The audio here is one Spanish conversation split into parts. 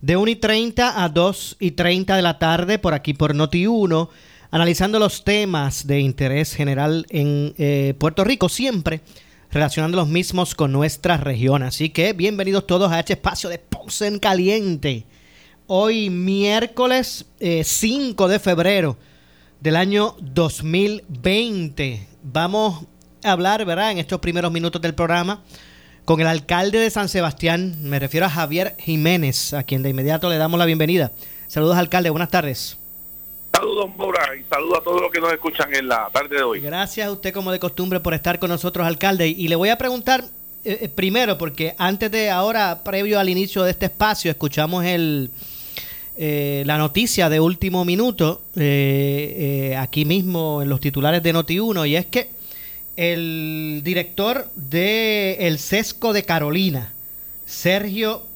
de 1 y 30 a 2 y 30 de la tarde por aquí por Noti1, analizando los temas de interés general en eh, Puerto Rico, siempre relacionando los mismos con nuestra región. Así que bienvenidos todos a este espacio de Ponce en Caliente. Hoy miércoles 5 eh, de febrero del año 2020. Vamos a hablar, ¿verdad? En estos primeros minutos del programa con el alcalde de San Sebastián, me refiero a Javier Jiménez, a quien de inmediato le damos la bienvenida. Saludos, alcalde, buenas tardes. Saludos, Maura, y saludos a todos los que nos escuchan en la tarde de hoy. Gracias a usted, como de costumbre, por estar con nosotros, alcalde. Y le voy a preguntar eh, eh, primero, porque antes de ahora, previo al inicio de este espacio, escuchamos el, eh, la noticia de último minuto aquí mismo en los titulares de Noti1, y es que el director de El Sesco de Carolina, Sergio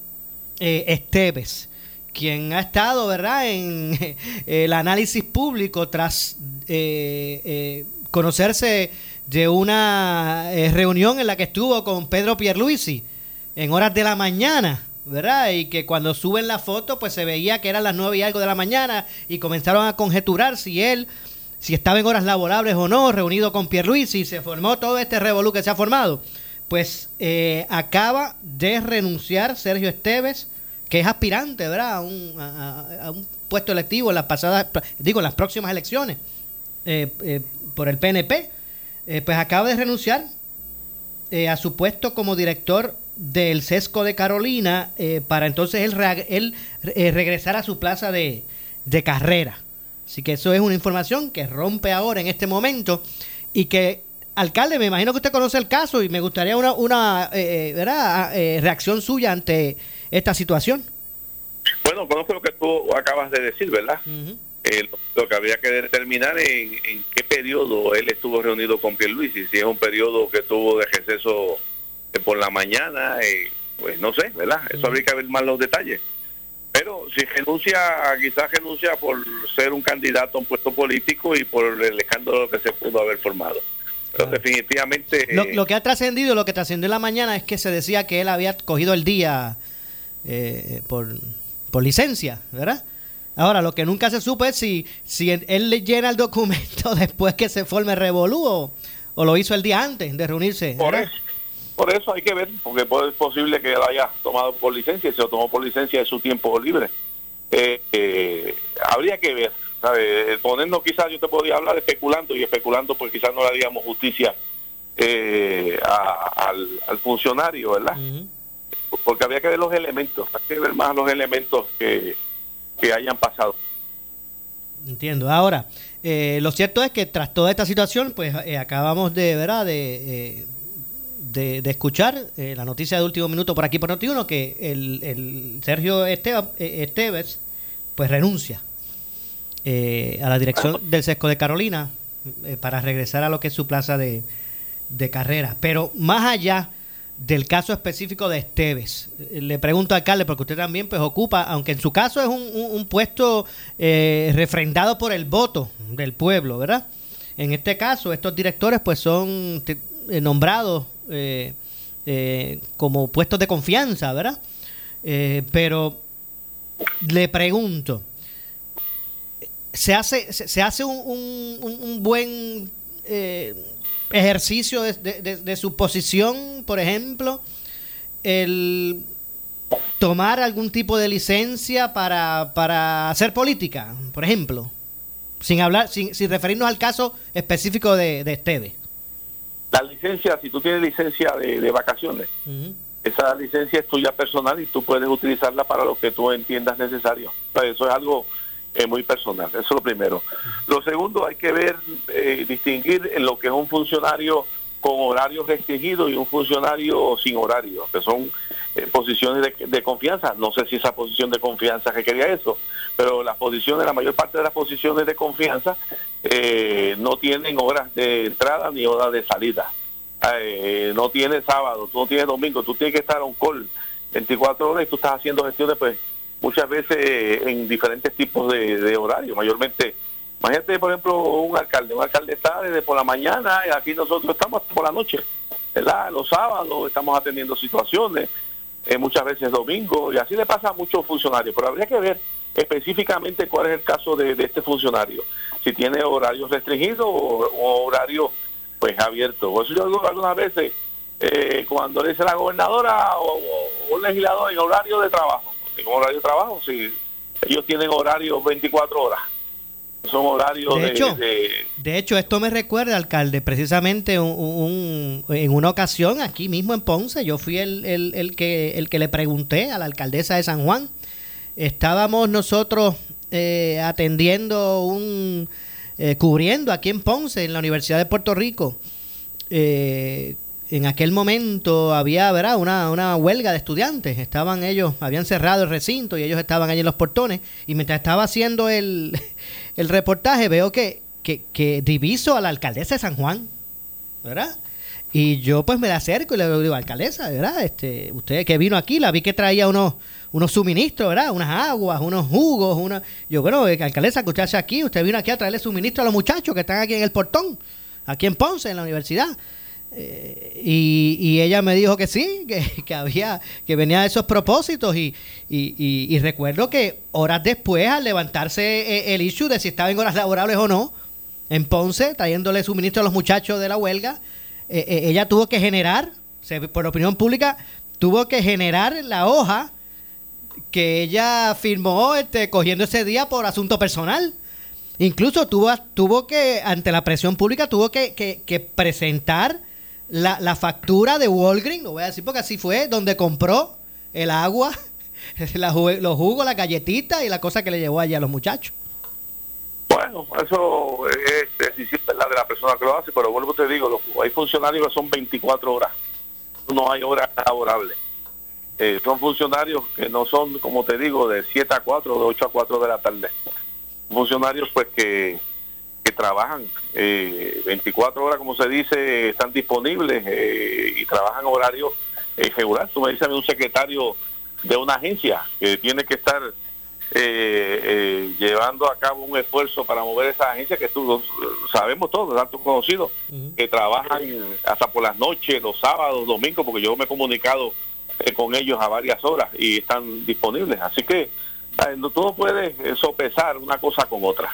eh, Esteves, quien ha estado, ¿verdad?, en el análisis público tras eh, eh, conocerse de una reunión en la que estuvo con Pedro Pierluisi en horas de la mañana, ¿verdad? Y que cuando suben la foto, pues se veía que eran las nueve y algo de la mañana y comenzaron a conjeturar si él si estaba en horas laborables o no, reunido con Pierluisi, y se formó todo este revolú que se ha formado. Pues eh, acaba de renunciar Sergio Esteves, que es aspirante, ¿verdad? A un, puesto electivo en las pasadas, digo, en las próximas elecciones eh, eh, por el PNP. pues acaba de renunciar a su puesto como director del Sesco de Carolina para entonces él, él regresar a su plaza de, de carrera. Así que eso es una información que rompe ahora en este momento y que, alcalde, me imagino que usted conoce el caso y me gustaría una, una eh, eh, ¿verdad? Eh, reacción suya ante esta situación. Bueno, conozco lo que tú acabas de decir, ¿verdad? lo, que habría que determinar en, en, qué periodo él estuvo reunido con Pierluisi, si es un periodo que tuvo de receso por la mañana, pues no sé, ¿verdad? Eso habría que ver más los detalles. Pero si renuncia, quizás renuncia por ser un candidato a un puesto político y por el escándalo que se pudo haber formado. Pero definitivamente... Lo, que ha trascendido, lo que trascendió en la mañana es que se decía que él había cogido el día eh, por, por licencia, ¿verdad? Ahora, lo que nunca se supo es si, si él le llena el documento después que se forme Revolú o, lo hizo el día antes de reunirse. Por eso, por eso hay que ver, porque es posible que él haya tomado por licencia se lo tomó por licencia de su tiempo libre. Eh, eh, habría que ver, ¿sabes? Ponernos quizás, yo te podría hablar especulando y especulando, pues quizás no le haríamos justicia eh, al, funcionario, ¿verdad? Porque habría que ver los elementos, hay que ver más los elementos que, que hayan pasado. Entiendo. Ahora, lo cierto es que tras toda esta situación, pues acabamos de, ¿verdad? De, de, escuchar eh, la noticia de último minuto por aquí por Noti1 que el, Sergio eh, Esteves pues renuncia eh, a la dirección del Sesco de Carolina para regresar a lo que es su plaza de, carrera. Pero más allá del caso específico de Esteves, le pregunto al alcalde, porque usted también pues ocupa, aunque en su caso es un, un puesto refrendado por el voto del pueblo, ¿verdad? En este caso, estos directores pues son nombrados eh, eh, como puestos de confianza, ¿verdad? Eh, pero le pregunto, ¿se hace, se, hace un, buen ejercicio de, su posición, por ejemplo, el tomar algún tipo de licencia para, para hacer política, por ejemplo? Sin hablar, sin, sin referirnos al caso específico de, de Esteve. La licencia, si tú tienes licencia de, vacaciones, esa licencia es tuya personal y tú puedes utilizarla para lo que tú entiendas necesario. eso es algo eh, muy personal, eso es lo primero. Lo segundo, hay que ver, eh, distinguir en lo que es un funcionario con horario restringido y un funcionario sin horario, que son eh, posiciones de, confianza. No sé si esa posición de confianza requería eso, pero las posiciones, la mayor parte de las posiciones de confianza no tienen horas de entrada ni horas de salida. Eh, no tiene sábado, tú no tienes domingo, tú tienes que estar un call 24 horas y tú estás haciendo gestiones pues muchas veces en diferentes tipos de, de horarios, mayormente. Imagínate, por ejemplo, un alcalde, un alcalde está desde por la mañana y aquí nosotros estamos por la noche, ¿verdad? Los sábados estamos atendiendo situaciones, eh, muchas veces domingo, y así le pasa a muchos funcionarios, pero habría que ver específicamente cuál es el caso de, este funcionario, si tiene horarios restringidos o, o horarios pues abierto. Por eso yo digo algunas veces, eh, cuando dice la gobernadora o, un legislador en horario de trabajo, en horario de trabajo, si ellos tienen horario 24 horas. Son horarios de, hecho, de, hecho, esto me recuerda, alcalde, precisamente un, en una ocasión aquí mismo en Ponce, yo fui el, el, que, el que le pregunté a la alcaldesa de San Juan. Estábamos nosotros eh, atendiendo un eh, cubriendo aquí en Ponce, en la Universidad de Puerto Rico. Eh, en aquel momento había ¿verdad? Una, una huelga de estudiantes. Estaban ellos, habían cerrado el recinto y ellos estaban allí en los portones. Y mientras estaba haciendo el, el reportaje, veo que, que, que diviso a la alcaldesa de San Juan. ¿Verdad? Y yo pues me la acerco y le digo, alcaldesa, ¿verdad? Este, usted que vino aquí, la vi que traía unos, unos suministros, ¿verdad? Unas aguas, unos jugos, una... Yo, bueno, eh, alcaldesa, que usted hace aquí, usted vino aquí a traerle suministro a los muchachos que están aquí en el portón, aquí en Ponce, en la universidad. Eh, y, ella me dijo que sí, que, había, que venía de esos propósitos y, y, recuerdo que horas después al levantarse eh, el issue de si estaba en horas laborables o no, en Ponce, trayéndole suministro a los muchachos de la huelga, ella tuvo que generar, por opinión pública, tuvo que generar la hoja que ella firmó este, cogiendo ese día por asunto personal. Incluso tuvo, tuvo que, ante la presión pública, tuvo que, presentar la, factura de Walgreens, lo voy a decir porque así fue, donde compró el agua, los jugos, la galletita y la cosa que le llevó allá a los muchachos. Bueno, eso es decisión la de la persona que lo hace, pero vuelvo te digo, hay funcionarios que son 24 horas, no hay horas laborables. Eh, son funcionarios que no son, como te digo, de 7 a 4, de 8 a 4 de la tarde. Funcionarios pues que, que trabajan eh, 24 horas, como se dice, están disponibles eh, y trabajan horarios eh, regulares. Tú me dices un secretario de una agencia que tiene que estar llevando a cabo un esfuerzo para mover esa agencia que tú sabemos todos, tanto conocidos, que trabajan hasta por las noches, los sábados, domingos, porque yo me he comunicado eh, con ellos a varias horas y están disponibles. Así que no todo puede sopesar una cosa con otra.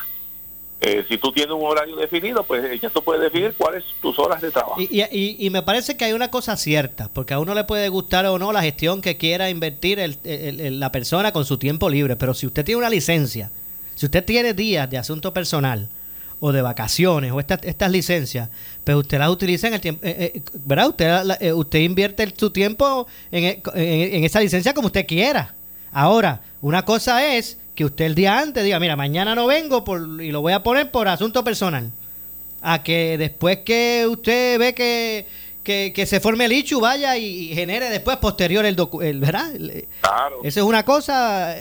Eh, si tú tienes un horario definido, pues ya tú puedes definir cuáles tus horas de trabajo. Y, y, me parece que hay una cosa cierta, porque a uno le puede gustar o no la gestión que quiera invertir el, la persona con su tiempo libre, pero si usted tiene una licencia, si usted tiene días de asunto personal, o de vacaciones o estas, estas licencias, pues usted las utiliza en el tiempo, eh, eh, ¿verdad? Usted, eh, usted invierte su tiempo en, en, esa licencia como usted quiera. Ahora, una cosa es que usted el día antes diga, mira, mañana no vengo por, y lo voy a poner por asunto personal. A que después que usted ve que, que, se forme el ICHU, vaya y, genere después posterior el, documento, ¿verdad? Claro. Esa es una cosa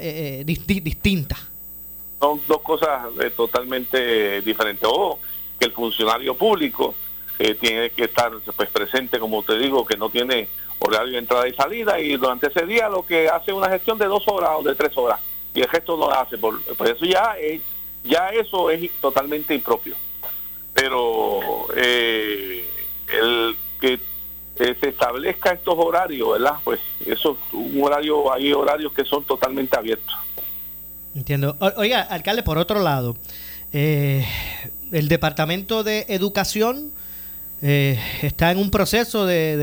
distinta son dos cosas eh, totalmente diferentes. O que el funcionario público eh, tiene que estar pues presente, como te digo, que no tiene horario de entrada y salida y durante ese día lo que hace una gestión de dos horas o de tres horas y el gesto no lo hace. Por, eso ya, ya eso es totalmente impropio. Pero eh, el que se establezca estos horarios, ¿verdad? Pues eso, un horario, hay horarios que son totalmente abiertos. Entiendo. oiga, alcalde, por otro lado, eh, el Departamento de Educación eh, está en un proceso de,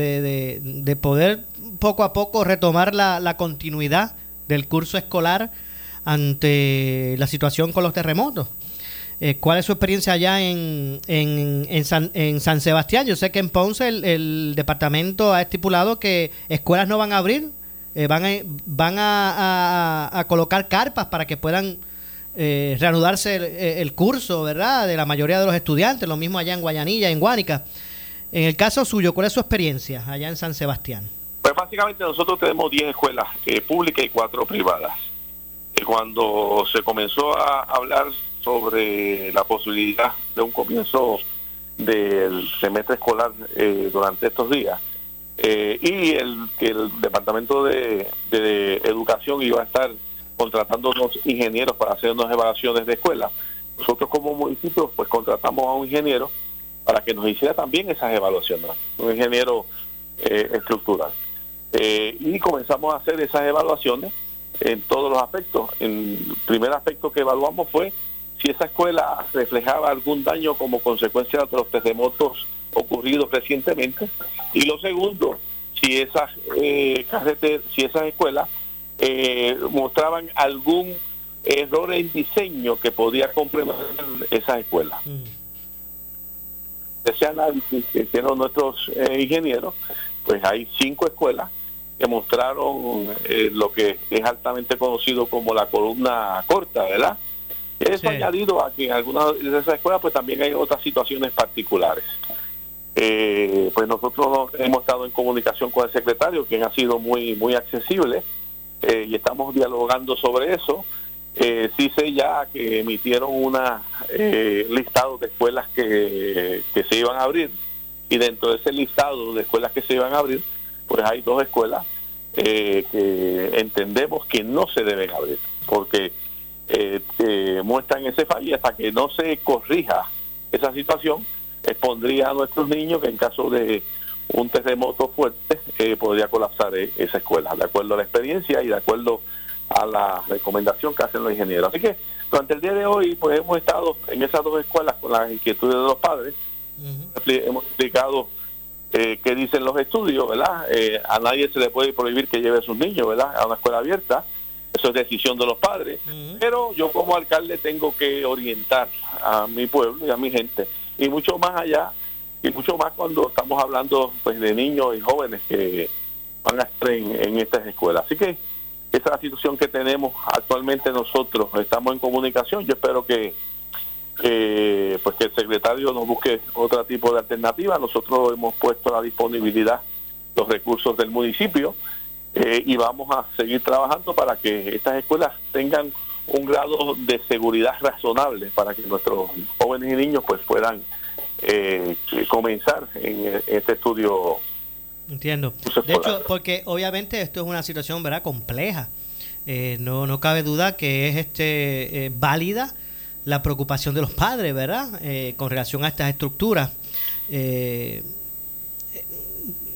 de, poder poco a poco retomar la, la, continuidad del curso escolar ante la situación con los terremotos. Eh, ¿Cuál es su experiencia allá en, en, en, San, en San Sebastián? Yo sé que en Ponce el, departamento ha estipulado que escuelas no van a abrir, eh, van, a, van a, colocar carpas para que puedan eh, reanudarse el, curso, ¿verdad? De la mayoría de los estudiantes, lo mismo allá en Guayanilla, en Guánica. En el caso suyo, ¿cuál es su experiencia allá en San Sebastián? Pues básicamente nosotros tenemos 10 escuelas públicas y 4 privadas. Cuando se comenzó a hablar sobre la posibilidad de un comienzo del semestre escolar eh, durante estos días eh, y el que el departamento de, educación iba a estar contratando unos ingenieros para hacer unas evaluaciones de escuela nosotros como municipio pues contratamos a un ingeniero para que nos hiciera también esas evaluaciones un ingeniero eh, estructural. Y comenzamos a hacer esas evaluaciones en todos los aspectos el primer aspecto que evaluamos fue si esa escuela reflejaba algún daño como consecuencia de los terremotos ocurridos recientemente. Y lo segundo, si esas, eh, si esas escuelas eh, mostraban algún error en diseño que podía comprometer esas escuelas. Mm. Ese análisis que hicieron nuestros eh, ingenieros, pues hay cinco escuelas que mostraron eh, lo que es altamente conocido como la columna corta, ¿verdad? Eso añadido a que en algunas de esas escuelas pues también hay otras situaciones particulares. Eh, pues nosotros hemos estado en comunicación con el secretario, quien ha sido muy muy accesible, eh, y estamos dialogando sobre eso. Eh, sí sé ya que emitieron una eh, listado de escuelas que, que se iban a abrir, y dentro de ese listado de escuelas que se iban a abrir, pues hay dos escuelas que entendemos que no se deben abrir, porque eh, muestran ese fallo y hasta que no se corrija esa situación, expondría a nuestros niños que en caso de un terremoto fuerte eh, podría colapsar e-, esa escuela, de acuerdo a la experiencia y de acuerdo a la recomendación que hacen los ingenieros. Así que durante el día de hoy pues hemos estado en esas dos escuelas con las inquietudes de los padres, hemos explicado eh, qué dicen los estudios, ¿verdad? Eh, a nadie se le puede prohibir que lleve a sus niños, ¿verdad? A una escuela abierta eso es decisión de los padres. Pero yo como alcalde tengo que orientar a mi pueblo y a mi gente. Y mucho más allá, y mucho más cuando estamos hablando pues de niños y jóvenes que van a estar en, estas escuelas. Así que esa es la situación que tenemos actualmente nosotros. Estamos en comunicación. Yo espero que, pues que el secretario nos busque otro tipo de alternativa. Nosotros hemos puesto a la disponibilidad los recursos del municipio eh, y vamos a seguir trabajando para que estas escuelas tengan un grado de seguridad razonable para que nuestros jóvenes y niños pues puedan eh, comenzar en este estudio. Entiendo. De hecho, porque obviamente esto es una situación verdad compleja. Eh, no, no cabe duda que es este válida la preocupación de los padres, ¿verdad? con relación a estas estructuras. Eh,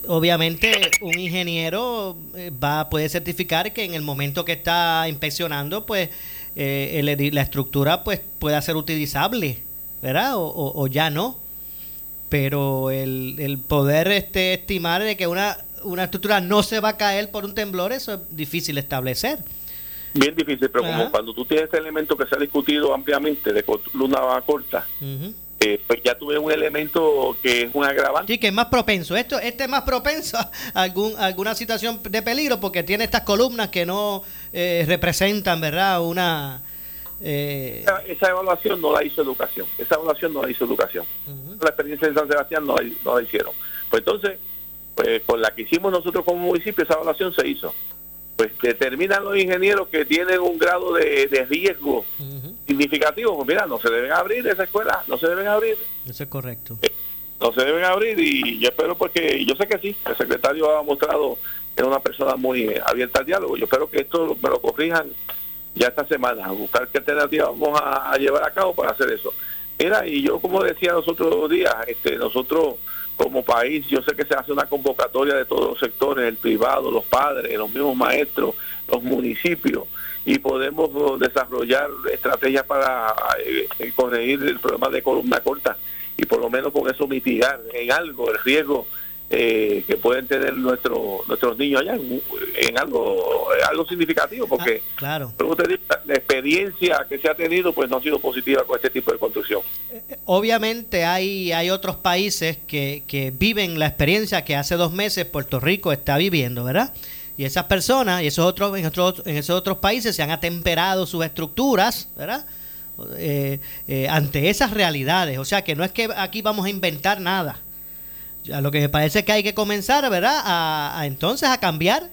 obviamente un ingeniero eh, va puede certificar que en el momento que está inspeccionando pues eh, la estructura pues pueda ser utilizable verdad o, ya no pero el, el, poder este estimar de que una una estructura no se va a caer por un temblor eso es difícil establecer bien difícil pero como cuando tú tienes este elemento que se ha discutido ampliamente de columna corta eh, pues ya tuve un elemento que es un agravante. Sí, que es más propenso. Esto, este es más propenso a algún, alguna situación de peligro porque tiene estas columnas que no eh, representan, ¿verdad? Una... Eh, esa, evaluación no la hizo educación. Esa evaluación no la hizo educación. La experiencia de San Sebastián no la, no la hicieron. Pues entonces, pues con la que hicimos nosotros como municipio, esa evaluación se hizo pues determinan los ingenieros que tienen un grado de, riesgo significativo, pues mira, no se deben abrir esa escuela, no se deben abrir. Eso es correcto. Eh, no se deben abrir y yo espero porque yo sé que sí, el secretario ha mostrado que es una persona muy abierta al diálogo. Yo espero que esto me lo corrijan ya esta semana, a buscar qué alternativa vamos a, llevar a cabo para hacer eso. Mira, y yo como decía los otros días, este, nosotros como país, yo sé que se hace una convocatoria de todos los sectores, el privado, los padres, los mismos maestros, los municipios, y podemos desarrollar estrategias para eh, corregir el problema de columna corta y por lo menos con eso mitigar en algo el riesgo eh, que pueden tener nuestros nuestros niños allá en, algo algo significativo porque ah, claro. la experiencia que se ha tenido pues no ha sido positiva con este tipo de construcción. Eh, obviamente hay, hay otros países que, que viven la experiencia que hace dos meses Puerto Rico está viviendo, ¿verdad? Y esas personas y esos otros, en, otros, en esos otros países se han atemperado sus estructuras, ¿verdad? Eh, eh, ante esas realidades. O sea que no es que aquí vamos a inventar nada. Ya, lo que me parece que hay que comenzar, ¿verdad? A, entonces a cambiar.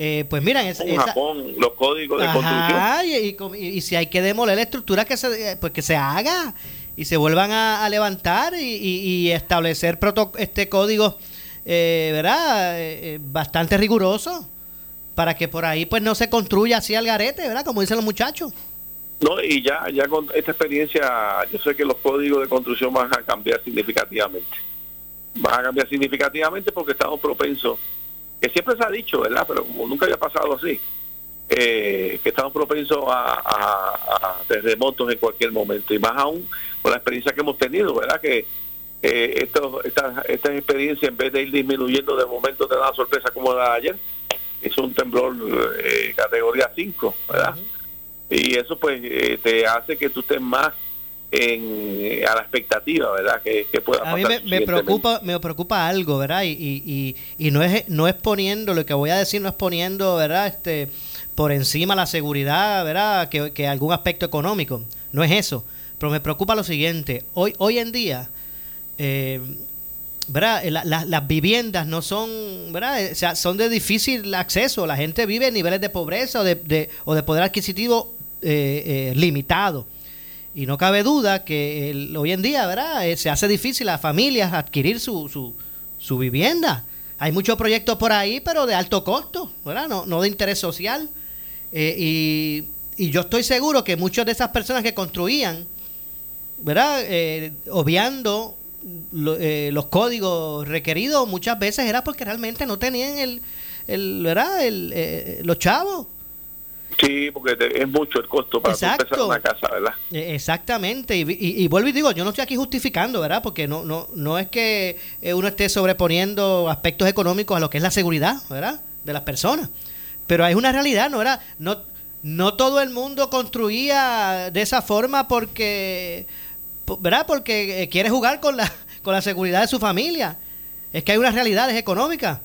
Eh, pues miran, en Japón, los códigos de construcción. Y, si hay que demoler la estructura, que se, pues que se haga y se vuelvan a, levantar y, establecer este código, ¿verdad? bastante riguroso para que por ahí pues no se construya así al garete, ¿verdad? Como dicen los muchachos. No, y ya, ya con esta experiencia, yo sé que los códigos de construcción van a cambiar significativamente. Van a cambiar significativamente porque estamos propensos, que siempre se ha dicho, ¿verdad? Pero como nunca había pasado así, eh, que estamos propensos a, terremotos en cualquier momento. Y más aún con la experiencia que hemos tenido, ¿verdad? Que eh, esto, esta, esta experiencia, en vez de ir disminuyendo de momento, te da sorpresa como la de ayer. Es un temblor eh, categoría 5, ¿verdad? y eso pues eh, te hace que tú estés más en, a la expectativa, ¿verdad? Que, pueda A mí me, preocupa me preocupa algo, ¿verdad? Y, y, y, no es no es poniendo lo que voy a decir no es poniendo, ¿verdad? Este por encima la seguridad, ¿verdad? Que, que algún aspecto económico, no es eso. Pero me preocupa lo siguiente, hoy hoy en día eh, ¿verdad? Eh, las viviendas no son, ¿verdad? O sea, son de difícil acceso. La gente vive en niveles de pobreza o de, o de poder adquisitivo eh, eh, limitado. Y no cabe duda que hoy en día, ¿verdad? Eh, se hace difícil a familias adquirir su, su, vivienda. Hay muchos proyectos por ahí, pero de alto costo, ¿verdad? No, no de interés social. y, y, yo estoy seguro que muchas de esas personas que construían, ¿verdad? obviando los códigos requeridos, muchas veces era porque realmente no tenían el, el ¿verdad? El, los chavos Sí, porque es mucho el costo para empezar una casa, ¿verdad? E, exactamente, y, y, vuelvo y digo, yo no estoy aquí justificando, ¿verdad? Porque no, no, no es que eh, uno esté sobreponiendo aspectos económicos a lo que es la seguridad, ¿verdad? De las personas. Pero hay una realidad, ¿no era? No, no todo el mundo construía de esa forma porque, ¿verdad? Porque eh, quiere jugar con la, con la seguridad de su familia. Es que hay unas realidades económicas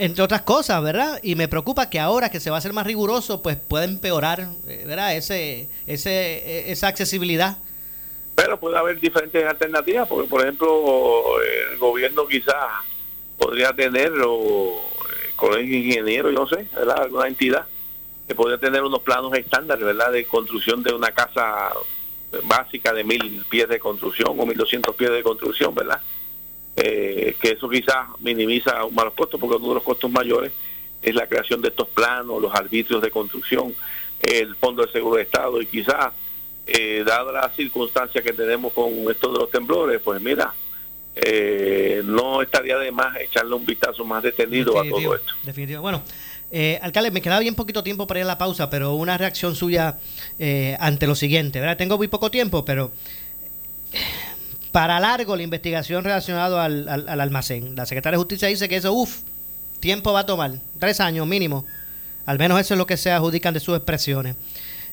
entre otras cosas, ¿verdad? Y me preocupa que ahora que se va a hacer más riguroso, pues pueda empeorar, eh, ¿verdad? Ese, ese, e, esa accesibilidad. Pero puede haber diferentes alternativas, porque por ejemplo el gobierno quizás podría tener, o el colegio ingeniero, yo no sé, ¿verdad? Alguna entidad que podría tener unos planos estándares, ¿verdad? De construcción de una casa básica de mil pies de construcción o mil doscientos pies de construcción, ¿verdad? Eh, que eso quizás minimiza un malos costos, porque uno de los costos mayores es la creación de estos planos, los arbitrios de construcción, el Fondo de Seguro de Estado, y quizás, eh, dada la circunstancia que tenemos con esto de los temblores, pues mira, eh, no estaría de más echarle un vistazo más detenido a todo esto. Definitivo. Bueno, alcalde, me queda bien poquito tiempo para ir a la pausa, pero una reacción suya ante lo siguiente, ¿verdad? Tengo muy poco tiempo, pero para largo la investigación relacionada al, almacén. La secretaria de Justicia dice que eso, uff, tiempo va a tomar, tres años mínimo. Al menos eso es lo que se adjudican de sus expresiones.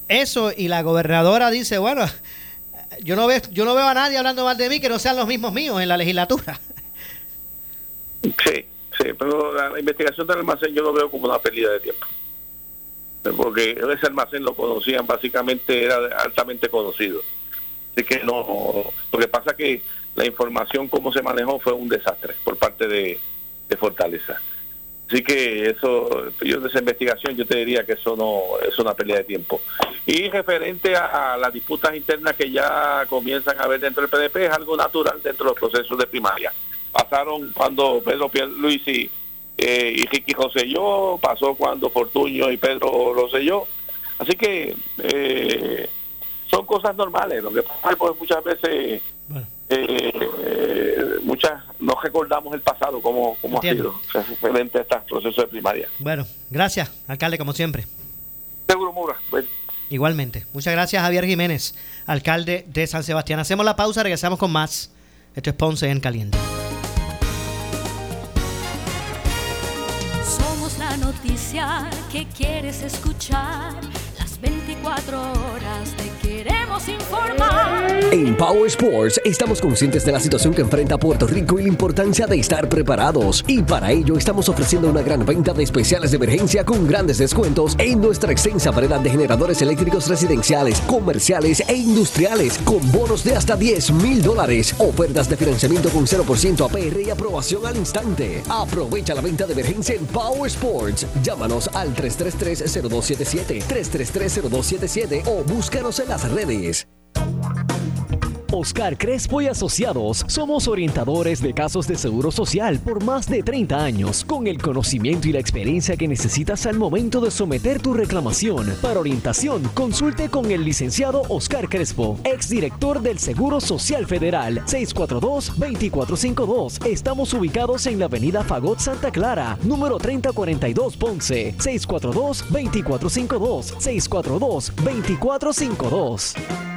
Eso y la gobernadora dice, bueno, yo no veo, yo no veo a nadie hablando mal de mí que no sean los mismos míos en la legislatura. Sí, sí, pero la investigación del almacén yo lo veo como una pérdida de tiempo. Porque ese almacén lo conocían, básicamente era altamente conocido que no, lo que pasa que la información como se manejó fue un desastre por parte de, Fortaleza. Así que eso, yo de esa investigación yo te diría que eso no es una pérdida de tiempo. Y referente a, las disputas internas que ya comienzan a haber dentro del PDP, es algo natural dentro de los procesos de primaria. Pasaron cuando Pedro Pierluisi eh, y Ricky Rosselló, pasó cuando Fortuño y Pedro Rosselló. Así que eh, son cosas normales. Lo que pasa es que muchas veces eh, muchas no recordamos el pasado como, como ha sido referente a estos procesos de primaria. Bueno, gracias, alcalde, como siempre. Seguro Mura. Igualmente. Muchas gracias, Javier Jiménez, alcalde de San Sebastián. Hacemos la pausa, regresamos con más. Esto es Ponce en Caliente. Somos la noticia que quieres escuchar. Las 24 horas te queremos informar. En Power Sports estamos conscientes de la situación que enfrenta Puerto Rico y la importancia de estar preparados. Y para ello estamos ofreciendo una gran venta de especiales de emergencia con grandes descuentos en nuestra extensa variedad de generadores eléctricos residenciales, comerciales e industriales con bonos de hasta 10 mil dólares. Ofertas de financiamiento con 0% APR y aprobación al instante. Aprovecha la venta de emergencia en Power Sports. Llámanos al 333-0277, 333-0277 o búscanos en las redes. Oscar Crespo y Asociados somos orientadores de casos de seguro social por más de 30 años, con el conocimiento y la experiencia que necesitas al momento de someter tu reclamación. Para orientación, consulte con el licenciado Oscar Crespo, exdirector del Seguro Social Federal, 642-2452. Estamos ubicados en la avenida Fagot Santa Clara, número 3042 Ponce, 642-2452, 642-2452.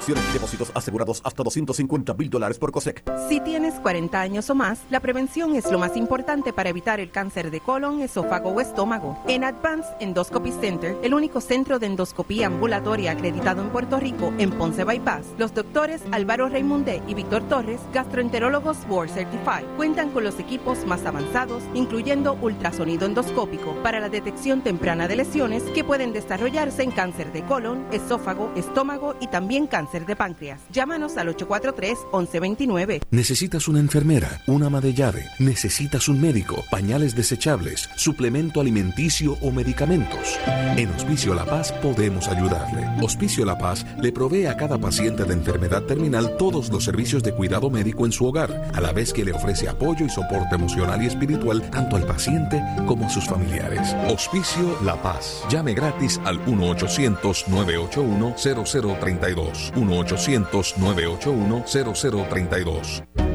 Acciones y depósitos asegurados hasta 250 mil dólares por COSEC. Si tienes 40 años o más, la prevención es lo más importante para evitar el cáncer de colon, esófago o estómago. En Advanced Endoscopy Center, el único centro de endoscopía ambulatoria acreditado en Puerto Rico en Ponce Bypass, los doctores Álvaro Raimundé y Víctor Torres, gastroenterólogos Board Certified, cuentan con los equipos más avanzados, incluyendo ultrasonido endoscópico para la detección temprana de lesiones que pueden desarrollarse en cáncer de colon, esófago, estómago y también cáncer de páncreas. Llámanos al 843-1129. Necesitas una enfermera, una ama de llave, necesitas un médico, pañales desechables, suplemento alimenticio o medicamentos. En Hospicio La Paz podemos ayudarle. Hospicio La Paz le provee a cada paciente de enfermedad terminal todos los servicios de cuidado médico en su hogar, a la vez que le ofrece apoyo y soporte emocional y espiritual tanto al paciente como a sus familiares. Hospicio La Paz. Llame gratis al 1-800-981-0032. 1-800-981-0032.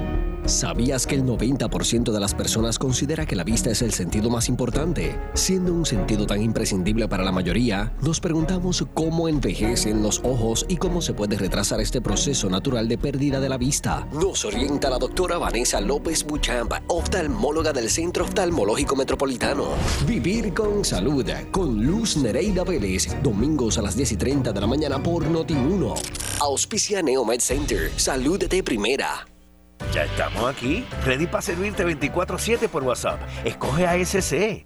¿Sabías que el 90% de las personas considera que la vista es el sentido más importante? Siendo un sentido tan imprescindible para la mayoría, nos preguntamos cómo envejecen los ojos y cómo se puede retrasar este proceso natural de pérdida de la vista. Nos orienta la doctora Vanessa López Buchamp, oftalmóloga del Centro Oftalmológico Metropolitano. Vivir con salud, con Luz Nereida Vélez, domingos a las 10 y 30 de la mañana por Noti1. Auspicia Neomed Center, salud de primera. Ya estamos aquí, ready para servirte 24-7 por WhatsApp. Escoge ASC.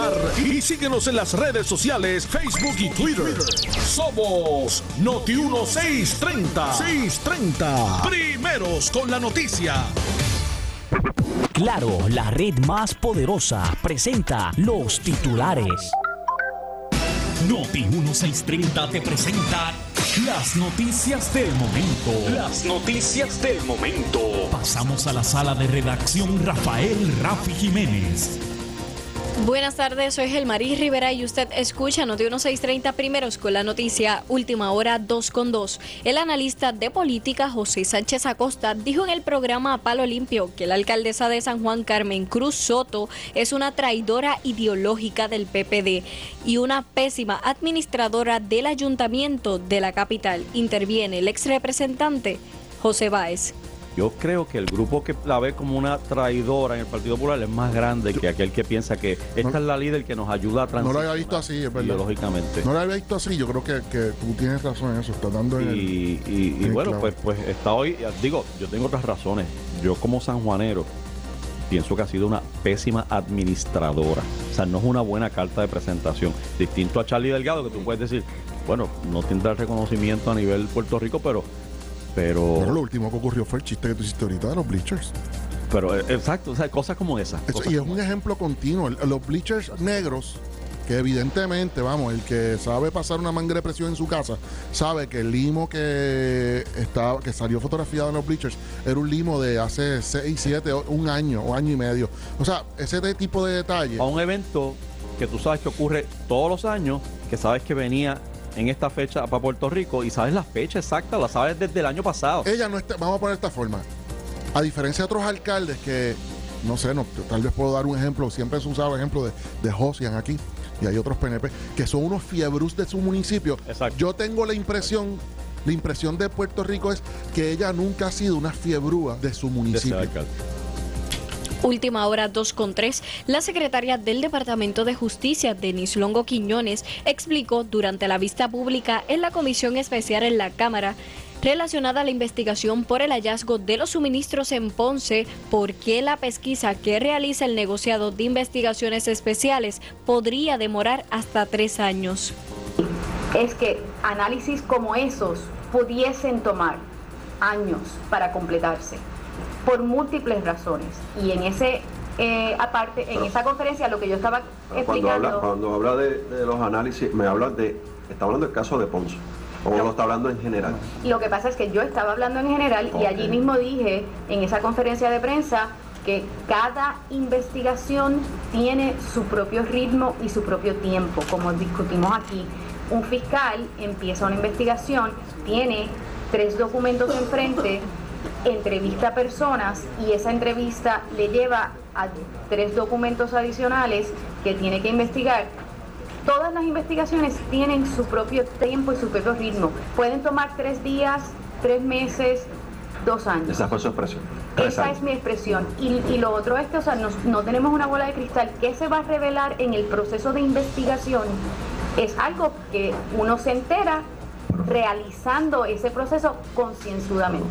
y síguenos en las redes sociales, Facebook y Twitter. Somos Noti 1630. 630. Primeros con la noticia. Claro, la red más poderosa presenta los titulares. Noti 1630 te presenta las noticias del momento. Las noticias del momento. Pasamos a la sala de redacción Rafael Rafi Jiménez. Buenas tardes, soy Gelmarí Rivera y usted escucha Noti 1630 primeros con la noticia Última Hora 2 con 2. El analista de política José Sánchez Acosta dijo en el programa Palo Limpio que la alcaldesa de San Juan Carmen Cruz Soto es una traidora ideológica del PPD y una pésima administradora del ayuntamiento de la capital. Interviene el ex representante José Báez. Yo creo que el grupo que la ve como una traidora en el Partido Popular es más grande que aquel que piensa que esta es la líder que nos ayuda a transitar. No lo había visto así, es verdad. Lógicamente. No lo había visto así, yo creo que, que tú tienes razón en eso, estás dando en Y, el, y- y en el bueno, pues, pues está hoy, digo, yo tengo otras razones. Yo como sanjuanero pienso que ha sido una pésima administradora. O sea, no es una buena carta de presentación. Distinto a Charlie Delgado, que tú puedes decir, bueno, no tendrá reconocimiento a nivel Puerto Rico, pero... Pero, Bueno, lo último que ocurrió fue el chiste que tú hiciste ahorita de los bleachers. pero eh, exacto, o sea, cosas como esas. Eso- cosas y es un ejemplo continuo. Los bleachers negros, que evidentemente, vamos, el que sabe pasar una manga de presión en su casa, sabe que el limo que estaba, que salió fotografiado en los bleachers era un limo de hace 6, 7, un año o año y medio. O sea, ese tipo de detalle. a un evento que tú sabes que ocurre todos los años, que sabes que venía en esta fecha para Puerto Rico y sabes la fecha exacta, la sabes desde el año pasado. Ella no está, vamos a poner de esta forma. A diferencia de otros alcaldes que, no sé, no, tal vez puedo dar un ejemplo, siempre se usaba el ejemplo de, de Josian aquí, y hay otros PNP, que son unos fiebrus de su municipio. Yo tengo la impresión, la impresión de Puerto Rico es que ella nunca ha sido una fiebrúa de su municipio. Última hora 2 con 3, la secretaria del Departamento de Justicia, Denis Longo Quiñones, explicó durante la vista pública en la Comisión Especial en la Cámara relacionada a la investigación por el hallazgo de los suministros en Ponce, por qué la pesquisa que realiza el negociado de investigaciones especiales podría demorar hasta tres años. es que análisis como esos pudiesen tomar años para completarse por múltiples razones. Y en ese, eh, aparte, en esa conferencia lo que yo estaba Cuando explicando... habla, cuando habla de, de los análisis, me habla de, está hablando del caso de Ponce, o lo está hablando en general. Lo que pasa es que yo estaba hablando en general y allí mismo dije en esa conferencia de prensa que cada investigación tiene su propio ritmo y su propio tiempo, como discutimos aquí. Un fiscal empieza una investigación, tiene tres documentos enfrente, entrevista a personas y esa entrevista le lleva a tres documentos adicionales que tiene que investigar Todas las investigaciones tienen su propio tiempo y su propio ritmo. Pueden tomar tres días, tres meses, dos años. Esa fue su expresión. Esa años. es mi expresión. Y, y lo otro es que, o sea, nos- no tenemos una bola de cristal. ¿Qué se va a revelar en el proceso de investigación? Es algo que uno se entera realizando ese proceso concienzudamente.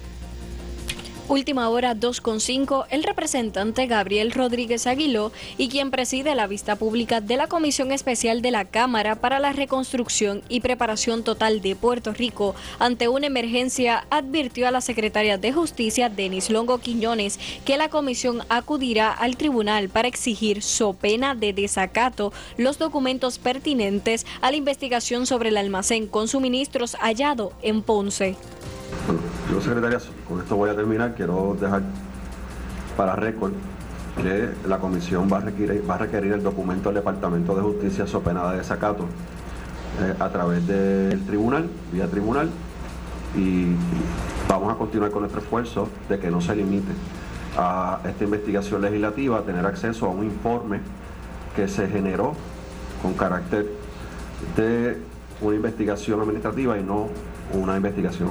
Última hora 2.5, el representante Gabriel Rodríguez Aguiló y quien preside la vista pública de la Comisión Especial de la Cámara para la Reconstrucción y Preparación Total de Puerto Rico ante una emergencia, advirtió a la secretaria de Justicia, Denis Longo Quiñones, que la comisión acudirá al tribunal para exigir, so pena de desacato, los documentos pertinentes a la investigación sobre el almacén con suministros hallado en Ponce. Yo, secretaria, con esto voy a terminar. Quiero dejar para récord que la comisión va a requerir, va a requerir el documento del Departamento de Justicia so pena de desacato eh, a través del tribunal, vía tribunal, y vamos a continuar con nuestro esfuerzo de que no se limite a esta investigación legislativa a tener acceso a un informe que se generó con carácter de una investigación administrativa y no una investigación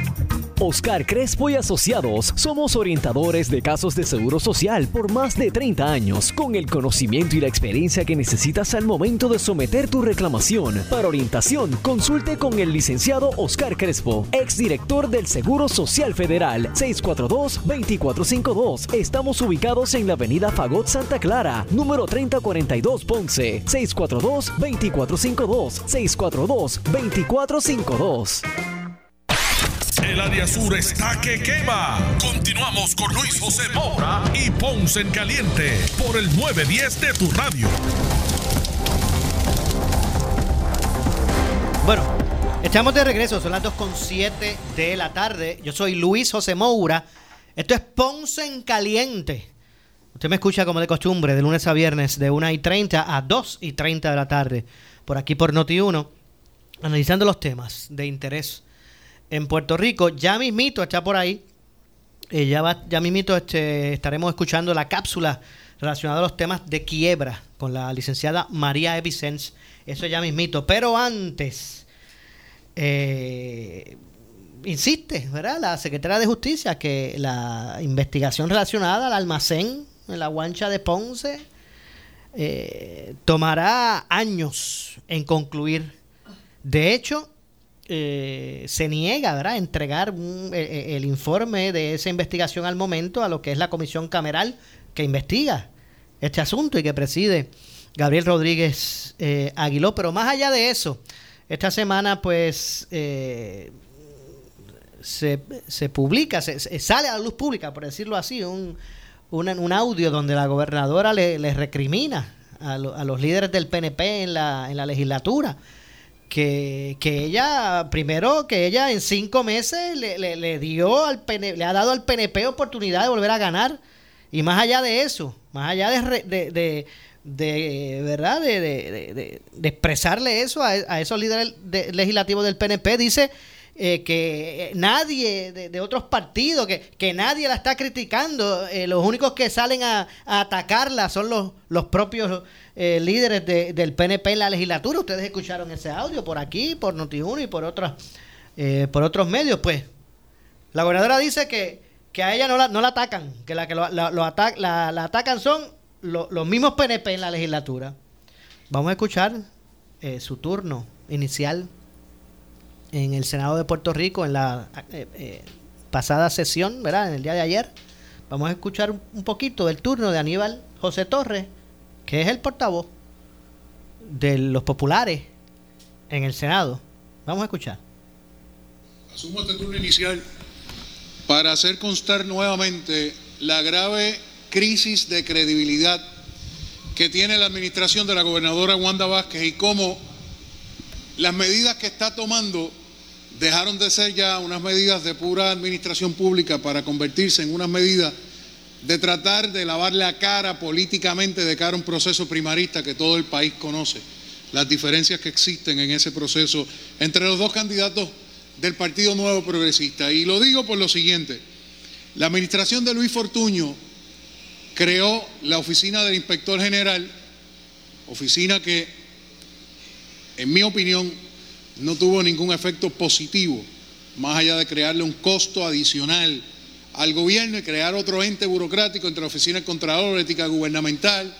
Oscar Crespo y Asociados somos orientadores de casos de seguro social por más de 30 años, con el conocimiento y la experiencia que necesitas al momento de someter tu reclamación. Para orientación, consulte con el licenciado Oscar Crespo, exdirector del Seguro Social Federal, 642-2452. Estamos ubicados en la avenida Fagot Santa Clara, número 3042 Ponce, 642-2452, 642-2452. El área sur está que quema. Continuamos con Luis José Moura y Ponce en Caliente por el 910 de tu radio. Bueno, estamos de regreso, son las 2.7 de la tarde. Yo soy Luis José Moura. Esto es Ponce en Caliente. Usted me escucha como de costumbre, de lunes a viernes, de 1 y 30 a 2 y 30 de la tarde, por aquí por Noti1, analizando los temas de interés en Puerto Rico. Ya mismito está por ahí. Eh, ya, va, ya mismito este, estaremos escuchando la cápsula relacionada a los temas de quiebra con la licenciada María Evicens. Eso ya mismito. Pero antes, eh, insiste, ¿verdad? La secretaria de Justicia que la investigación relacionada al almacén en la guancha de Ponce eh, tomará años en concluir. De hecho, eh, se niega a entregar eh, eh, el informe de esa investigación al momento a lo que es la comisión cameral que investiga este asunto y que preside Gabriel Rodríguez Aguiló. Pero más allá de eso, esta semana pues se, se, publica, se, sale a la luz pública, por decirlo así, un, un, audio donde la gobernadora le, recrimina a, a, los líderes del PNP en la, en la legislatura que, ella, primero, que ella en cinco meses le, le, dio al le ha dado al PNP oportunidad de volver a ganar. Y más allá de eso, más allá de, de, de, verdad, de, expresarle eso a, esos líderes legislativos del PNP, dice eh, que nadie de, otros partidos, que, que, nadie la está criticando, eh, los únicos que salen a, atacarla son los, los propios eh, líderes del PNP en la legislatura. Ustedes escucharon ese audio por aquí, por Noti1 y por, otras, eh, por otros medios. Pues la gobernadora dice que, que a ella no la, no la atacan, que la que lo, la, la, atacan son los mismos PNP en la legislatura. Vamos a escuchar eh, su turno inicial en el Senado de Puerto Rico en la pasada sesión, ¿verdad? En el día de ayer. Vamos a escuchar un poquito del turno de Aníbal José Torres que es el portavoz de los populares en el Senado. Vamos a escuchar. Asumo este turno inicial para hacer constar nuevamente la grave crisis de credibilidad que tiene la administración de la gobernadora Wanda Vázquez y cómo las medidas que está tomando dejaron de ser ya unas medidas de pura administración pública para convertirse en unas medidas de tratar de lavar la cara políticamente de cara a un proceso primarista que todo el país conoce, las diferencias que existen en ese proceso entre los dos candidatos del Partido Nuevo Progresista. Y lo digo por lo siguiente, la administración de Luis Fortuño creó la oficina del inspector general, oficina que, en mi opinión, no tuvo ningún efecto positivo, más allá de crearle un costo adicional al gobierno y crear otro ente burocrático entre la Oficina del Contralor, Ética Gubernamental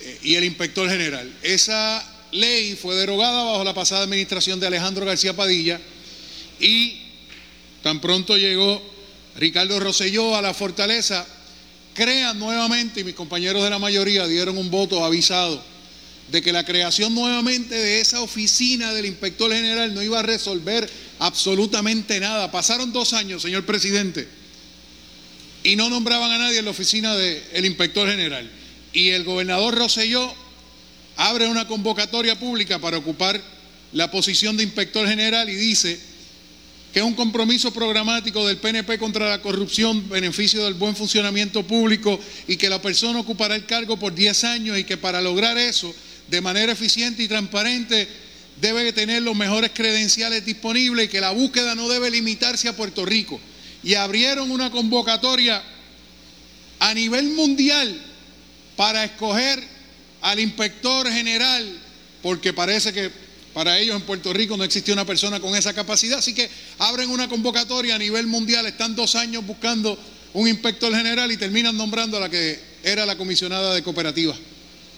eh, y el Inspector General. Esa ley fue derogada bajo la pasada administración de Alejandro García Padilla y tan pronto llegó Ricardo Rosselló a la fortaleza, crean nuevamente, y mis compañeros de la mayoría dieron un voto avisado de que la creación nuevamente de esa oficina del inspector general no iba a resolver absolutamente nada. Pasaron dos años, señor presidente y no nombraban a nadie en la oficina del inspector general. Y el gobernador Roselló abre una convocatoria pública para ocupar la posición de inspector general y dice que un compromiso programático del PNP contra la corrupción, beneficio del buen funcionamiento público y que la persona ocupará el cargo por 10 años y que para lograr eso de manera eficiente y transparente debe tener los mejores credenciales disponibles y que la búsqueda no debe limitarse a Puerto Rico. Y abrieron una convocatoria a nivel mundial para escoger al inspector general, porque parece que Para ellos en Puerto Rico no existía una persona con esa capacidad, así que abren una convocatoria a nivel mundial, están dos años buscando un inspector general y terminan nombrando a la que era la comisionada de cooperativas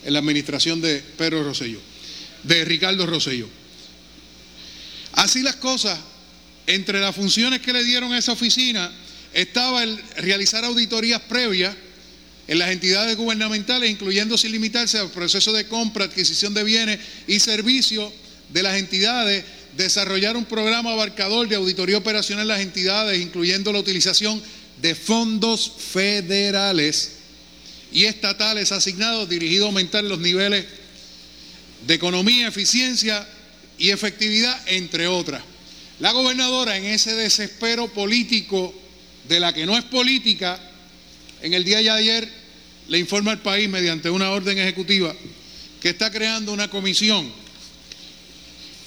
en la administración de Pedro Rosselló, de Ricardo Rosselló. Así las cosas, entre las funciones que le dieron a esa oficina estaba el realizar auditorías previas en las entidades gubernamentales, incluyendo sin limitarse al proceso de compra, adquisición de bienes y servicios de las entidades, desarrollar un programa abarcador de auditoría operacional en las entidades, incluyendo la utilización de fondos federales y estatales asignados dirigidos a aumentar los niveles de economía, eficiencia y efectividad, entre otras. La gobernadora en ese desespero político de la que no es política, en el día de ayer le informa al país mediante una orden ejecutiva que está creando una comisión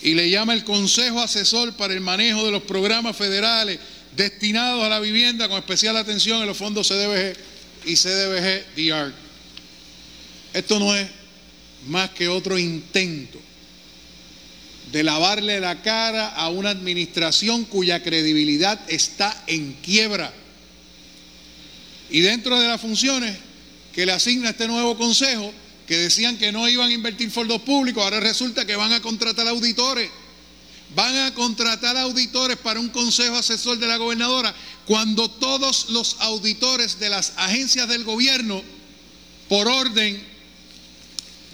y le llama el Consejo Asesor para el Manejo de los Programas Federales destinados a la vivienda con especial atención en los fondos CDBG y CDBG-DR. Esto no es más que otro intento de lavarle la cara a una administración cuya credibilidad está en quiebra. Y dentro de las funciones que le asigna este nuevo consejo, que decían que no iban a invertir fondos públicos, ahora resulta que van a contratar auditores. Van a contratar auditores para un consejo asesor de la gobernadora, cuando todos los auditores de las agencias del gobierno, por orden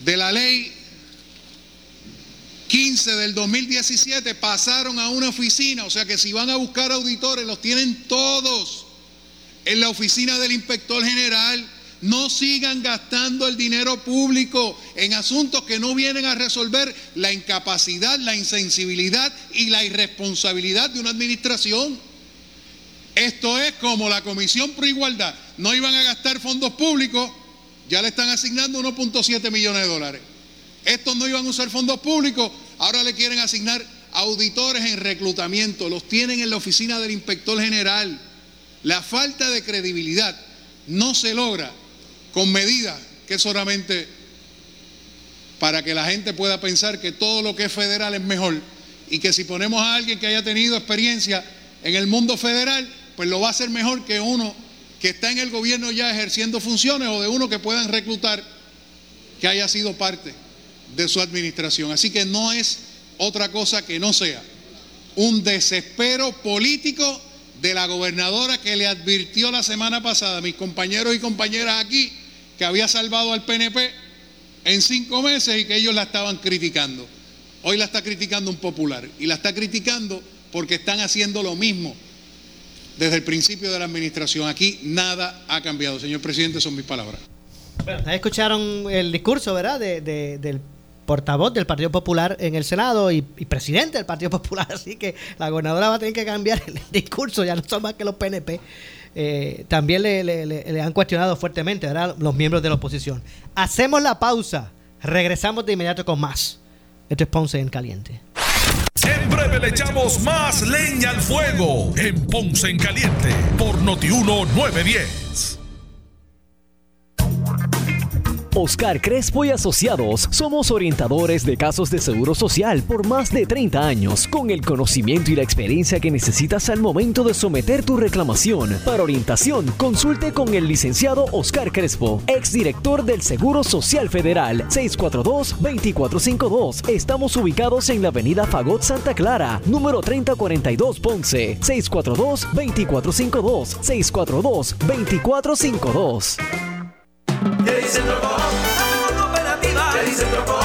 de la ley 15 del 2017 pasaron a una oficina, o sea que si van a buscar auditores los tienen todos en la oficina del inspector general. No sigan gastando el dinero público en asuntos que no vienen a resolver la incapacidad, la insensibilidad y la irresponsabilidad de una administración. Esto es como la Comisión Pro Igualdad. No iban a gastar fondos públicos, ya le están asignando 1.7 millones de dólares. Estos no iban a usar fondos públicos, ahora le quieren asignar auditores en reclutamiento, los tienen en la oficina del inspector general. La falta de credibilidad no se logra con medidas que solamente para que la gente pueda pensar que todo lo que es federal es mejor y que si ponemos a alguien que haya tenido experiencia en el mundo federal, pues lo va a hacer mejor que uno que está en el gobierno ya ejerciendo funciones o de uno que puedan reclutar que haya sido parte de su administración. Así que no es otra cosa que no sea un desespero político de la gobernadora que le advirtió la semana pasada a mis compañeros y compañeras aquí que había salvado al PNP en cinco meses y que ellos la estaban criticando. Hoy la está criticando un popular y la está criticando porque están haciendo lo mismo desde el principio de la administración. Aquí nada ha cambiado. Señor presidente, son mis palabras. Bueno, escucharon el discurso, ¿verdad?, de, del portavoz del Partido Popular en el Senado y, presidente del Partido Popular, así que la gobernadora va a tener que cambiar el, discurso, ya no son más que los PNP. Eh, también le, han cuestionado fuertemente ¿verdad? los miembros de la oposición. Hacemos la pausa, regresamos de inmediato con más. Esto es Ponce en Caliente. En breve le echamos más leña al fuego en Ponce en Caliente por Notiuno 910. Oscar Crespo y Asociados somos orientadores de casos de seguro social por más de 30 años, con el conocimiento y la experiencia que necesitas al momento de someter tu reclamación. Para orientación, consulte con el licenciado Oscar Crespo, exdirector del Seguro Social Federal, 642-2452. Estamos ubicados en la avenida Fagot Santa Clara, número 3042 Ponce, 642-2452, 642-2452. ¿Qué dice el troco? ¿Qué dice el?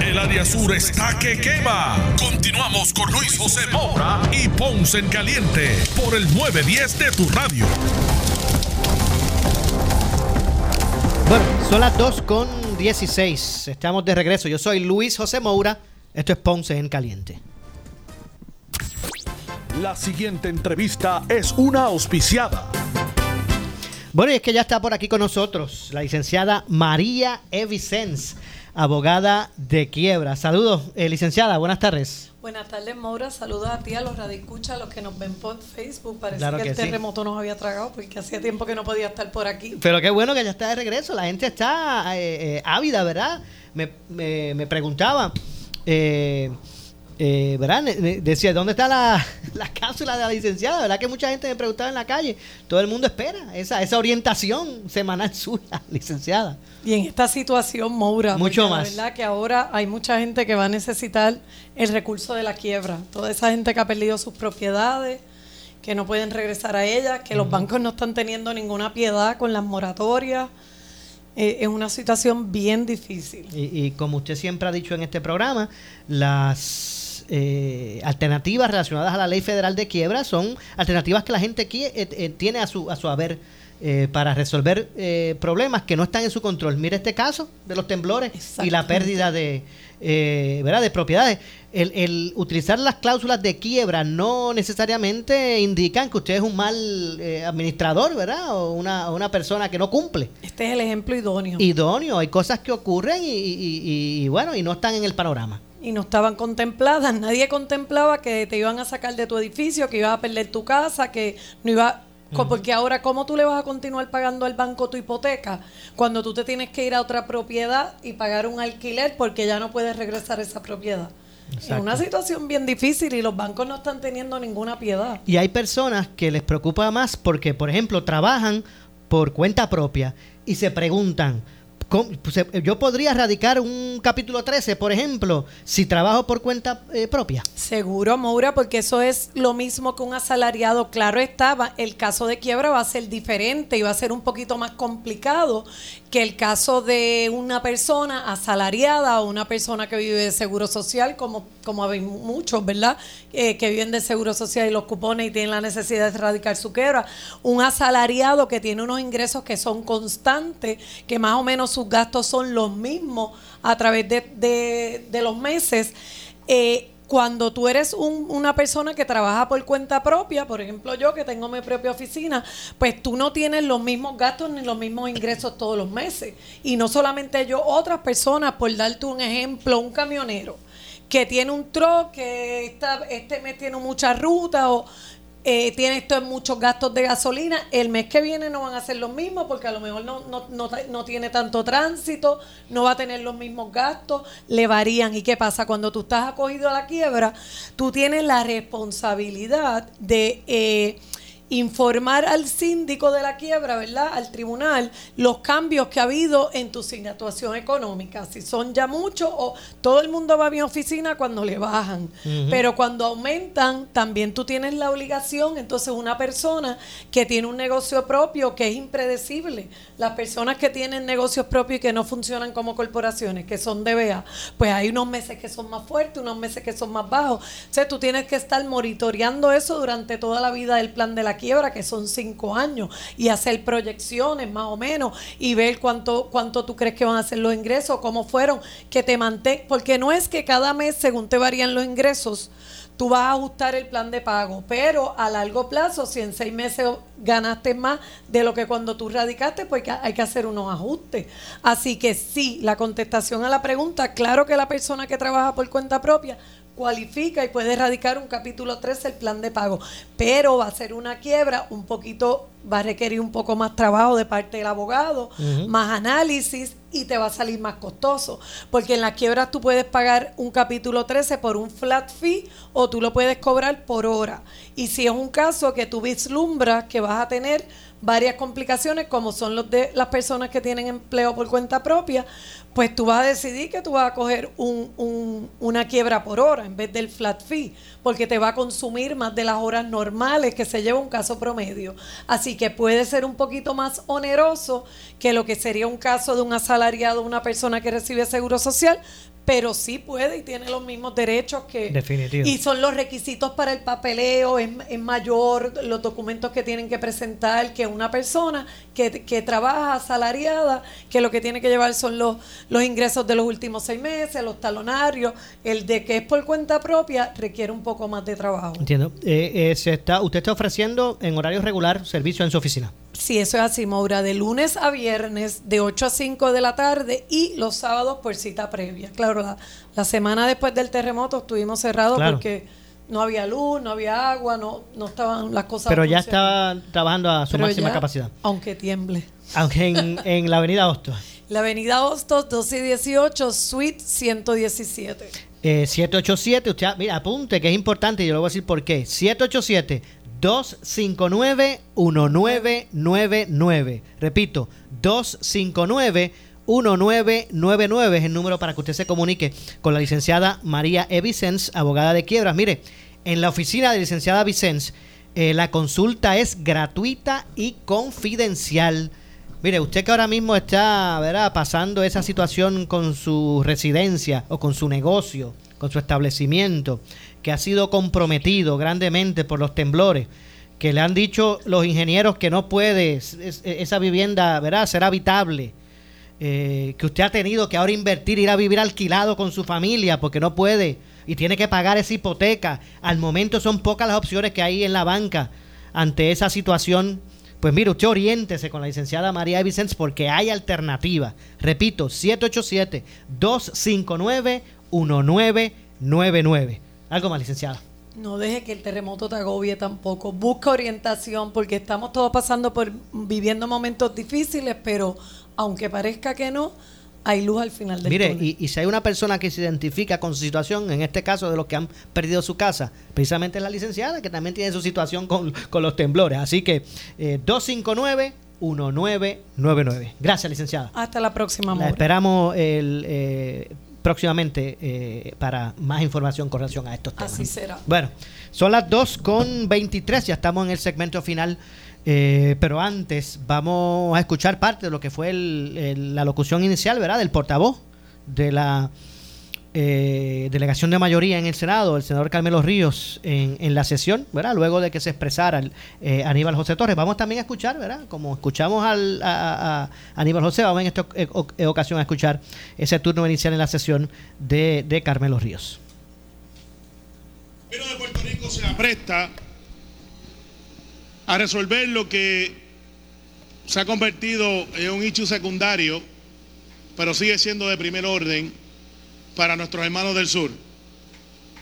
El área sur está que quema. Continuamos con Luis José Moura y Ponce en Caliente por el 910 de tu radio. Bueno, son las 2 con 16. Estamos de regreso. Yo soy Luis José Moura. Esto es Ponce en Caliente. La siguiente entrevista es una auspiciada. Bueno, y es que ya está por aquí con nosotros la licenciada María Evicens, abogada de quiebra. Saludos, eh, licenciada, buenas tardes. Buenas tardes, Maura. Saludos a ti, a los radioescuchas, a los que nos ven por Facebook. Parece Claro que, que el sí. terremoto nos había tragado porque hacía tiempo que no podía estar por aquí. Pero qué bueno que ya está de regreso, la gente está eh, eh, ávida, ¿verdad? Me, me, me preguntaba, eh, eh, ¿verdad? Decía, ¿dónde está la, la cápsula de la licenciada? ¿Verdad que mucha gente me preguntaba en la calle? Todo el mundo espera esa, esa orientación semanal suya, licenciada. Y en esta situación, Moura, Mucho porque más. La verdad que ahora hay mucha gente que va a necesitar el recurso de la quiebra. Toda esa gente que ha perdido sus propiedades, que no pueden regresar a ellas, que los bancos no están teniendo ninguna piedad con las moratorias. Eh, es una situación bien difícil. Y, y como usted siempre ha dicho en este programa, las eh, alternativas relacionadas a la ley federal de quiebra son alternativas que la gente qui- eh, eh, tiene a su, a su haber eh, para resolver eh, problemas que no están en su control. Mire este caso de los temblores y la pérdida de, eh, ¿verdad? de propiedades. El, el utilizar las cláusulas de quiebra no necesariamente indican que usted es un mal administrador, ¿verdad? O una, una persona que no cumple Este es el ejemplo idóneo. idóneo. Hay cosas que ocurren y, y- y- y, bueno, y no están en el panorama. Y no estaban contempladas. Nadie contemplaba que te iban a sacar de tu edificio, que ibas a perder tu casa, que no iba porque ahora cómo tú le vas a continuar pagando al banco tu hipoteca cuando tú te tienes que ir a otra propiedad y pagar un alquiler porque ya no puedes regresar a esa propiedad. Es una situación bien difícil y los bancos no están teniendo ninguna piedad. Y hay personas que les preocupa más porque, por ejemplo, trabajan por cuenta propia y se preguntan, ¿cómo- se- yo podría radicar un capítulo 13, por ejemplo, si trabajo por cuenta eh, propia. Seguro, Moura, porque eso es lo mismo que un asalariado. Claro estaba, el caso de quiebra va a ser diferente y va a ser un poquito más complicado que el caso de una persona asalariada o una persona que vive de seguro social, como, como hay muchos, ¿verdad? Eh, que viven de seguro social y los cupones y tienen la necesidad de erradicar su quiebra. Un asalariado que tiene unos ingresos que son constantes, que más o menos sus gastos son los mismos a través de, de- de los meses. Eh, cuando tú eres un- una persona que trabaja por cuenta propia, por ejemplo yo que tengo mi propia oficina, pues tú no tienes los mismos gastos ni los mismos ingresos todos los meses. Y no solamente yo, otras personas, por darte un ejemplo, un camionero que tiene un truck, que este mes tiene mucha ruta o eh, tiene esto en muchos gastos de gasolina, el mes que viene no van a ser los mismos porque a lo mejor no, no, no, no tiene tanto tránsito, no va a tener los mismos gastos, le varían. ¿Y qué pasa? Cuando tú estás acogido a la quiebra, tú tienes la responsabilidad de... eh, informar al síndico de la quiebra, ¿verdad? Al tribunal, los cambios que ha habido en tu situación económica. Si son ya muchos o todo el mundo va a mi oficina cuando le bajan. Pero cuando aumentan, también tú tienes la obligación, entonces una persona que tiene un negocio propio que es impredecible, las personas que tienen negocios propios y que no funcionan como corporaciones, que son DBA, pues hay unos meses que son más fuertes, unos meses que son más bajos. O sea, tú tienes que estar monitoreando eso durante toda la vida del plan de la quiebra, que son cinco años, y hacer proyecciones más o menos y ver cuánto, cuánto tú crees que van a ser los ingresos, cómo fueron, que te mantén, porque no es que cada mes, según te varían los ingresos, tú vas a ajustar el plan de pago, pero a largo plazo, si en seis meses ganaste más de lo que cuando tú radicaste, pues hay que hacer unos ajustes. Así que sí, la contestación a la pregunta, claro que la persona que trabaja por cuenta propia cualifica y puede erradicar un capítulo 13 el plan de pago, pero va a ser una quiebra un poquito, va a requerir un poco más trabajo de parte del abogado, más análisis y te va a salir más costoso, porque en las quiebras tú puedes pagar un capítulo 13 por un flat fee o tú lo puedes cobrar por hora. Y si es un caso que tú vislumbras que vas a tener varias complicaciones como son los de las personas que tienen empleo por cuenta propia, pues tú vas a decidir que tú vas a coger un- un- una quiebra por hora en vez del flat fee, porque te va a consumir más de las horas normales que se lleva un caso promedio. Así que puede ser un poquito más oneroso que lo que sería un caso de un asalariado, una persona que recibe seguro social, pero sí puede y tiene los mismos derechos que... Definitivo. Y son los requisitos para el papeleo, es, es mayor los documentos que tienen que presentar que una persona que, que trabaja asalariada, que lo que tiene que llevar son los, los ingresos de los últimos seis meses, los talonarios, el de que es por cuenta propia requiere un poco más de trabajo. Entiendo. Eh, eh, se está, usted está ofreciendo en horario regular servicio en su oficina. Sí, eso es así, Maura, de lunes a viernes, de 8 a 5 de la tarde y los sábados por cita previa. Claro, la, la semana después del terremoto estuvimos cerrados Claro. porque no había luz, no había agua, no, no estaban las cosas. Pero ya está trabajando a su Pero máxima ya, capacidad. Aunque tiemble. Aunque en, en la avenida Hostos. La avenida Hostos, 12 y 18, suite 117. Eh, 787, usted, mira, apunte que es importante y yo le voy a decir por qué. 787-259-1999. Repito, 259-1999 es el número para que usted se comunique con la licenciada María E. Vicens, abogada de quiebras. Mire, en la oficina de licenciada Vicens, eh, la consulta es gratuita y confidencial. Mire, usted que ahora mismo está ¿verdad? pasando esa situación con su residencia o con su negocio, con su establecimiento, que ha sido comprometido grandemente por los temblores, que le han dicho los ingenieros que no puede es- es- esa vivienda ¿verdad? ser habitable, eh, que usted ha tenido que ahora invertir, ir a vivir alquilado con su familia porque no puede y tiene que pagar esa hipoteca. Al momento son pocas las opciones que hay en la banca ante esa situación. Pues mire, usted oriéntese con la licenciada María Vicens porque hay alternativa. Repito, 787-259-1999. Algo más, licenciada. No deje que el terremoto te agobie tampoco. Busca orientación porque estamos todos pasando por viviendo momentos difíciles, pero aunque parezca que no, hay luz al final del Mire, túnel. y, y si hay una persona que se identifica con su situación, en este caso de los que han perdido su casa, precisamente es la licenciada, que también tiene su situación con, con los temblores. Así que eh, 259-1999. Gracias, licenciada. Hasta la próxima, La Maura. esperamos el, eh, próximamente eh, para más información con relación a estos temas. Así será. Bueno, son las 2 con 23, ya estamos en el segmento final. eh, pero antes vamos a escuchar parte de lo que fue el- el- la locución inicial, ¿verdad? Del portavoz de la eh, delegación de mayoría en el Senado, el senador Carmelo Ríos, en, la sesión, ¿verdad? Luego de que se expresara el, eh, Aníbal José Torres. Vamos también a escuchar, ¿verdad? Como escuchamos al, a, Aníbal José, vamos en esta oc- oc- ocasión a escuchar ese turno inicial en la sesión de, de Carmelo Ríos. gobierno de Puerto Rico se apresta a resolver lo que se ha convertido en un hecho secundario, pero sigue siendo de primer orden para nuestros hermanos del sur.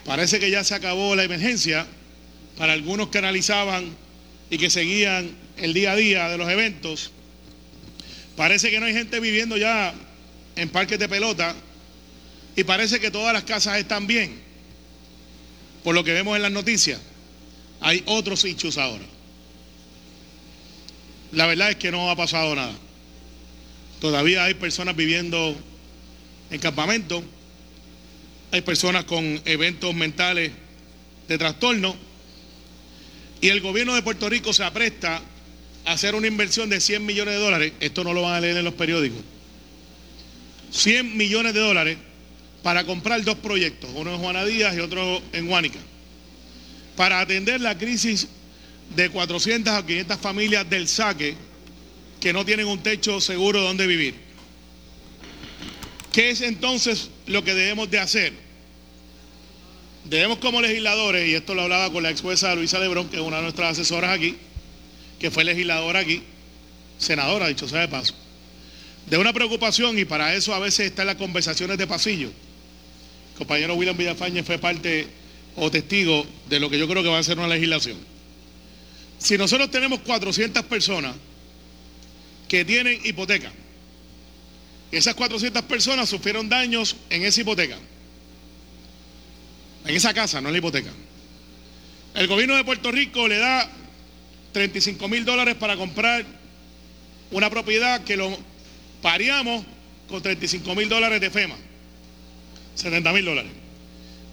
Parece que ya se acabó la emergencia para algunos que analizaban y que seguían el día a día de los eventos. Parece que no hay gente viviendo ya en parques de pelota y parece que todas las casas están bien por lo que vemos en las noticias, hay otros hechos ahora. La verdad es que no ha pasado nada. Todavía hay personas viviendo en campamento, hay personas con eventos mentales de trastorno y el gobierno de Puerto Rico se apresta a hacer una inversión de 100 millones de dólares, esto no lo van a leer en los periódicos, 100 millones de dólares para comprar dos proyectos, uno en Juana Díaz y otro en Huánica, para atender la crisis de 400 a 500 familias del saque que no tienen un techo seguro donde vivir. ¿Qué es entonces lo que debemos de hacer? Debemos como legisladores, y esto lo hablaba con la ex jueza Luisa Lebrón, que es una de nuestras asesoras aquí, que fue legisladora aquí, senadora, dicho sea de paso, de una preocupación y para eso a veces están las conversaciones de pasillo. El compañero William Villafañe fue parte o testigo de lo que yo creo que va a ser una legislación. Si nosotros tenemos 400 personas que tienen hipoteca, esas 400 personas sufrieron daños en esa hipoteca, en esa casa, no en la hipoteca. El gobierno de Puerto Rico le da 35 mil dólares para comprar una propiedad que lo pareamos con 35 mil dólares de FEMA, 70 mil dólares.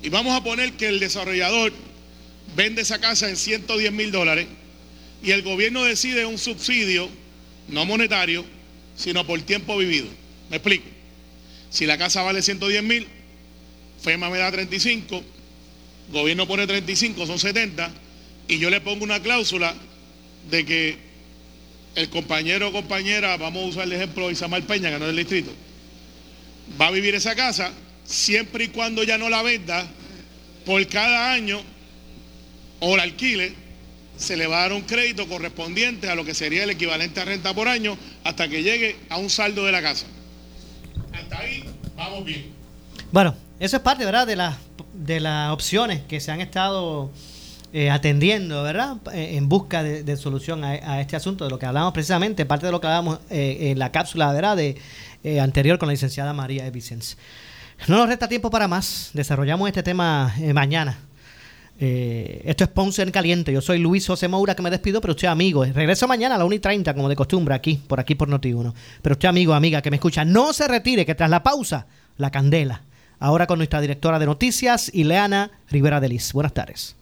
Y vamos a poner que el desarrollador vende esa casa en 110 mil dólares y el gobierno decide un subsidio, no monetario, sino por tiempo vivido. Me explico. Si la casa vale 110 mil FEMA me da 35, gobierno pone 35, son 70, y yo le pongo una cláusula de que el compañero o compañera, vamos a usar el ejemplo de Isamar Peña, que no es del distrito, va a vivir esa casa siempre y cuando ya no la venda, por cada año o la alquile, se le va a dar un crédito correspondiente a lo que sería el equivalente a renta por año hasta que llegue a un saldo de la casa. Ahí vamos bien. Bueno, eso es parte, ¿verdad? De, las de las opciones que se han estado eh, atendiendo, ¿verdad? Eh, en busca de, solución a, este asunto, de lo que hablamos precisamente, parte de lo que hablamos eh, en la cápsula, ¿verdad? De, anterior con la licenciada María Vicens. No nos resta tiempo para más. Desarrollamos este tema mañana. Esto es Ponce en Caliente. Yo soy Luis José Moura, que me despido, pero usted amigo. Regreso mañana a la 1 y 30, como de costumbre, aquí, por aquí, por Noti1. Pero usted amigo, amiga, que me escucha, no se retire, que tras la pausa, la candela. Ahora con nuestra directora de noticias, Ileana Rivera Delis. Buenas tardes.